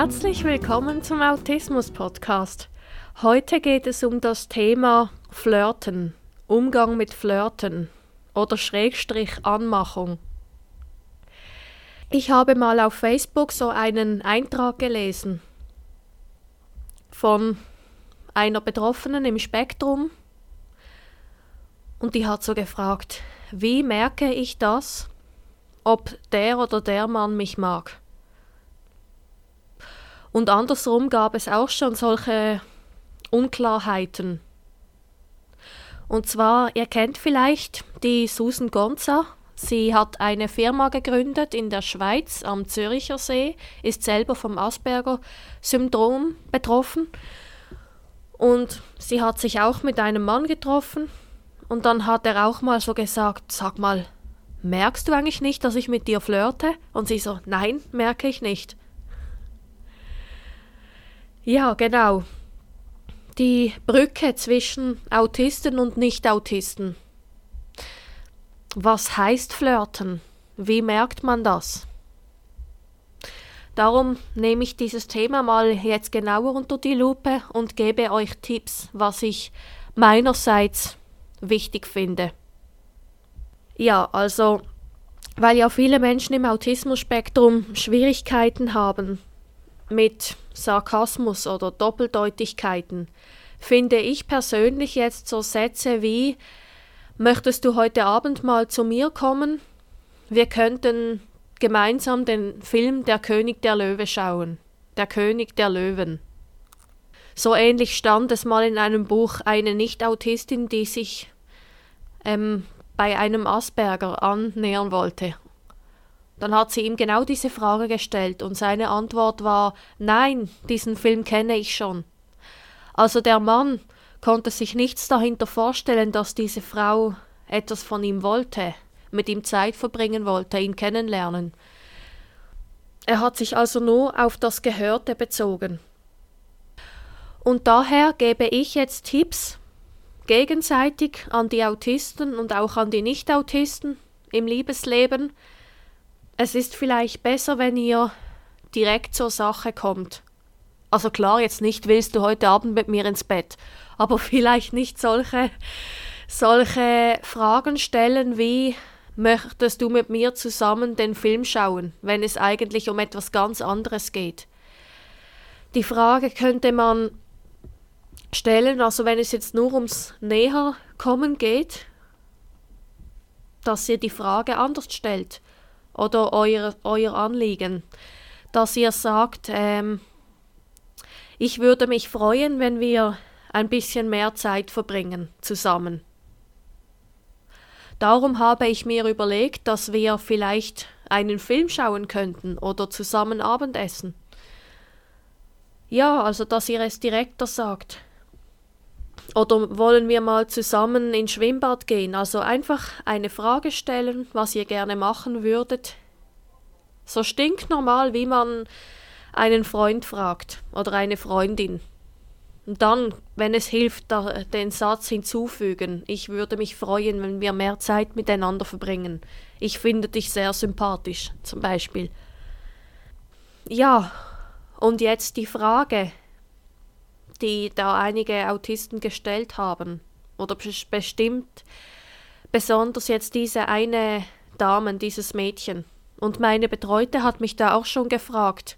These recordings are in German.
Herzlich willkommen zum Autismus Podcast. Heute geht es um das Thema Flirten, Umgang mit Flirten oder Schrägstrich Anmachung. Ich habe mal auf Facebook so einen Eintrag gelesen von einer Betroffenen im Spektrum und die hat so gefragt, wie merke ich das, ob der oder der Mann mich mag? Und andersrum gab es auch schon solche Unklarheiten. Und zwar, ihr kennt vielleicht die Susan Gonza. Sie hat eine Firma gegründet in der Schweiz am Züricher See, ist selber vom Asperger-Syndrom betroffen. Und sie hat sich auch mit einem Mann getroffen. Und dann hat er auch mal so gesagt, sag mal, merkst du eigentlich nicht, dass ich mit dir flirte? Und sie so, nein, merke ich nicht. Ja, genau. Die Brücke zwischen Autisten und Nicht-Autisten. Was heißt Flirten? Wie merkt man das? Darum nehme ich dieses Thema mal jetzt genauer unter die Lupe und gebe euch Tipps, was ich meinerseits wichtig finde. Ja, also, weil ja viele Menschen im Autismus-Spektrum Schwierigkeiten haben, mit Sarkasmus oder Doppeldeutigkeiten finde ich persönlich jetzt so Sätze wie Möchtest du heute Abend mal zu mir kommen? Wir könnten gemeinsam den Film Der König der Löwe schauen. Der König der Löwen. So ähnlich stand es mal in einem Buch eine Nicht-Autistin, die sich ähm, bei einem Asperger annähern wollte dann hat sie ihm genau diese Frage gestellt und seine Antwort war Nein, diesen Film kenne ich schon. Also der Mann konnte sich nichts dahinter vorstellen, dass diese Frau etwas von ihm wollte, mit ihm Zeit verbringen wollte, ihn kennenlernen. Er hat sich also nur auf das Gehörte bezogen. Und daher gebe ich jetzt Tipps gegenseitig an die Autisten und auch an die Nicht-Autisten im Liebesleben, es ist vielleicht besser, wenn ihr direkt zur Sache kommt. Also klar, jetzt nicht willst du heute Abend mit mir ins Bett, aber vielleicht nicht solche, solche Fragen stellen wie möchtest du mit mir zusammen den Film schauen, wenn es eigentlich um etwas ganz anderes geht. Die Frage könnte man stellen, also wenn es jetzt nur ums Näherkommen geht, dass ihr die Frage anders stellt oder euer, euer Anliegen, dass ihr sagt, ähm, ich würde mich freuen, wenn wir ein bisschen mehr Zeit verbringen zusammen. Darum habe ich mir überlegt, dass wir vielleicht einen Film schauen könnten oder zusammen Abendessen. Ja, also dass ihr es direkter sagt. Oder wollen wir mal zusammen ins Schwimmbad gehen? Also einfach eine Frage stellen, was ihr gerne machen würdet. So stinknormal, wie man einen Freund fragt oder eine Freundin. Und dann, wenn es hilft, den Satz hinzufügen. Ich würde mich freuen, wenn wir mehr Zeit miteinander verbringen. Ich finde dich sehr sympathisch, zum Beispiel. Ja, und jetzt die Frage, die da einige Autisten gestellt haben, oder bestimmt besonders jetzt diese eine Dame, dieses Mädchen. Und meine Betreute hat mich da auch schon gefragt,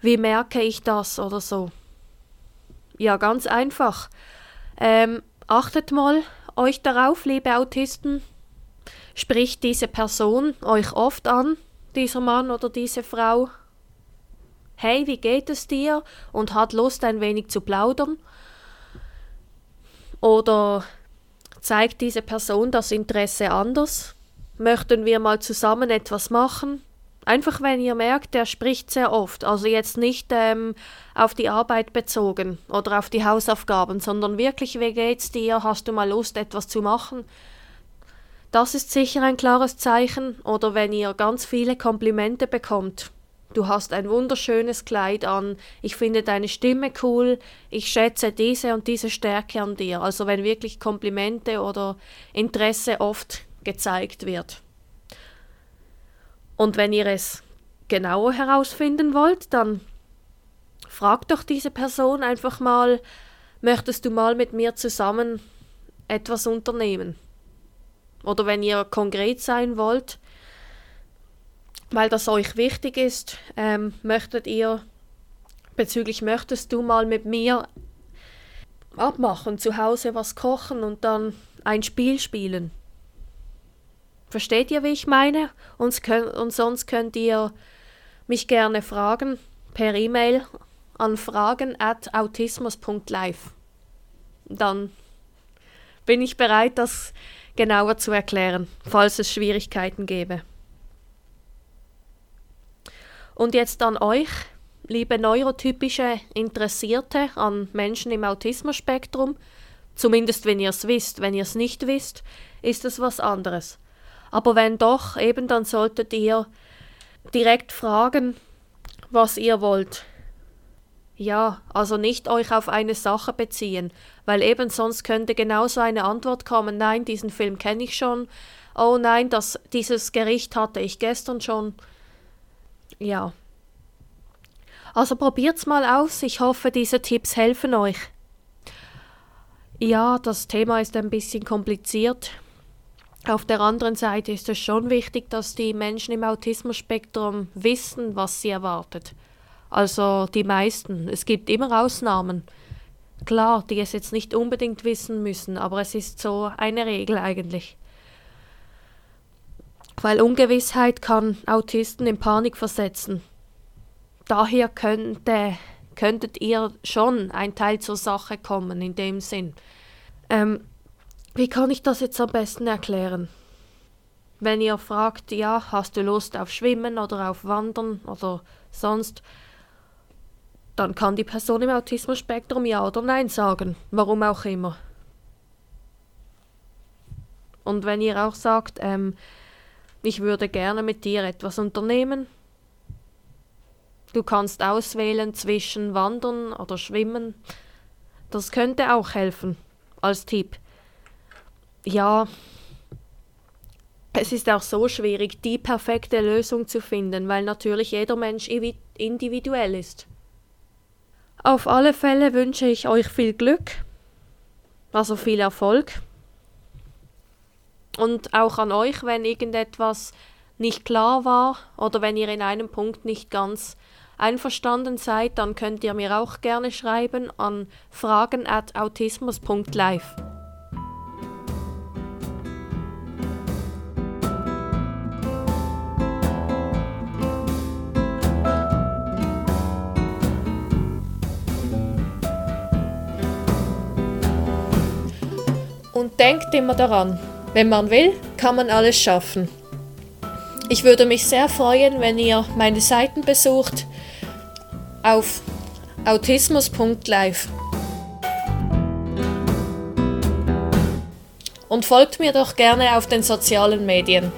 wie merke ich das oder so. Ja, ganz einfach. Ähm, achtet mal euch darauf, liebe Autisten, spricht diese Person euch oft an, dieser Mann oder diese Frau, hey, wie geht es dir? und hat Lust, ein wenig zu plaudern? Oder zeigt diese Person das Interesse anders? Möchten wir mal zusammen etwas machen? Einfach wenn ihr merkt, er spricht sehr oft, also jetzt nicht ähm, auf die Arbeit bezogen oder auf die Hausaufgaben, sondern wirklich, wie geht's dir? Hast du mal Lust, etwas zu machen? Das ist sicher ein klares Zeichen. Oder wenn ihr ganz viele Komplimente bekommt, Du hast ein wunderschönes Kleid an, ich finde deine Stimme cool, ich schätze diese und diese Stärke an dir. Also wenn wirklich Komplimente oder Interesse oft gezeigt wird. Und wenn ihr es genauer herausfinden wollt, dann fragt doch diese Person einfach mal, möchtest du mal mit mir zusammen etwas unternehmen? Oder wenn ihr konkret sein wollt, weil das euch wichtig ist, ähm, möchtet ihr bezüglich möchtest du mal mit mir abmachen, zu Hause was kochen und dann ein Spiel spielen. Versteht ihr, wie ich meine? Und, könnt, und sonst könnt ihr mich gerne fragen per E-Mail an fragen at autismus.live. Dann bin ich bereit, das genauer zu erklären, falls es Schwierigkeiten gäbe. Und jetzt an euch, liebe neurotypische Interessierte an Menschen im Autismus-Spektrum, zumindest wenn ihr es wisst. Wenn ihr es nicht wisst, ist es was anderes. Aber wenn doch, eben dann solltet ihr direkt fragen, was ihr wollt. Ja, also nicht euch auf eine Sache beziehen, weil eben sonst könnte genauso eine Antwort kommen, nein, diesen Film kenne ich schon, oh nein, das, dieses Gericht hatte ich gestern schon. Ja. Also probiert's mal aus, ich hoffe, diese Tipps helfen euch. Ja, das Thema ist ein bisschen kompliziert. Auf der anderen Seite ist es schon wichtig, dass die Menschen im Autismus-Spektrum wissen, was sie erwartet. Also die meisten. Es gibt immer Ausnahmen. Klar, die es jetzt nicht unbedingt wissen müssen, aber es ist so eine Regel eigentlich. Weil Ungewissheit kann Autisten in Panik versetzen. Daher könnte, könntet ihr schon ein Teil zur Sache kommen, in dem Sinn. Ähm, wie kann ich das jetzt am besten erklären? Wenn ihr fragt, ja, hast du Lust auf Schwimmen oder auf Wandern oder sonst, dann kann die Person im Autismus-Spektrum ja oder nein sagen, warum auch immer. Und wenn ihr auch sagt, ähm, ich würde gerne mit dir etwas unternehmen, du kannst auswählen zwischen Wandern oder Schwimmen, das könnte auch helfen als Tipp ja, es ist auch so schwierig, die perfekte Lösung zu finden, weil natürlich jeder Mensch individuell ist. Auf alle Fälle wünsche ich euch viel Glück, also viel Erfolg. Und auch an euch, wenn irgendetwas nicht klar war oder wenn ihr in einem Punkt nicht ganz einverstanden seid, dann könnt ihr mir auch gerne schreiben an fragen@autismus.live. Und denkt immer daran, wenn man will, kann man alles schaffen. Ich würde mich sehr freuen, wenn ihr meine Seiten besucht auf autismus.live. Und folgt mir doch gerne auf den sozialen Medien.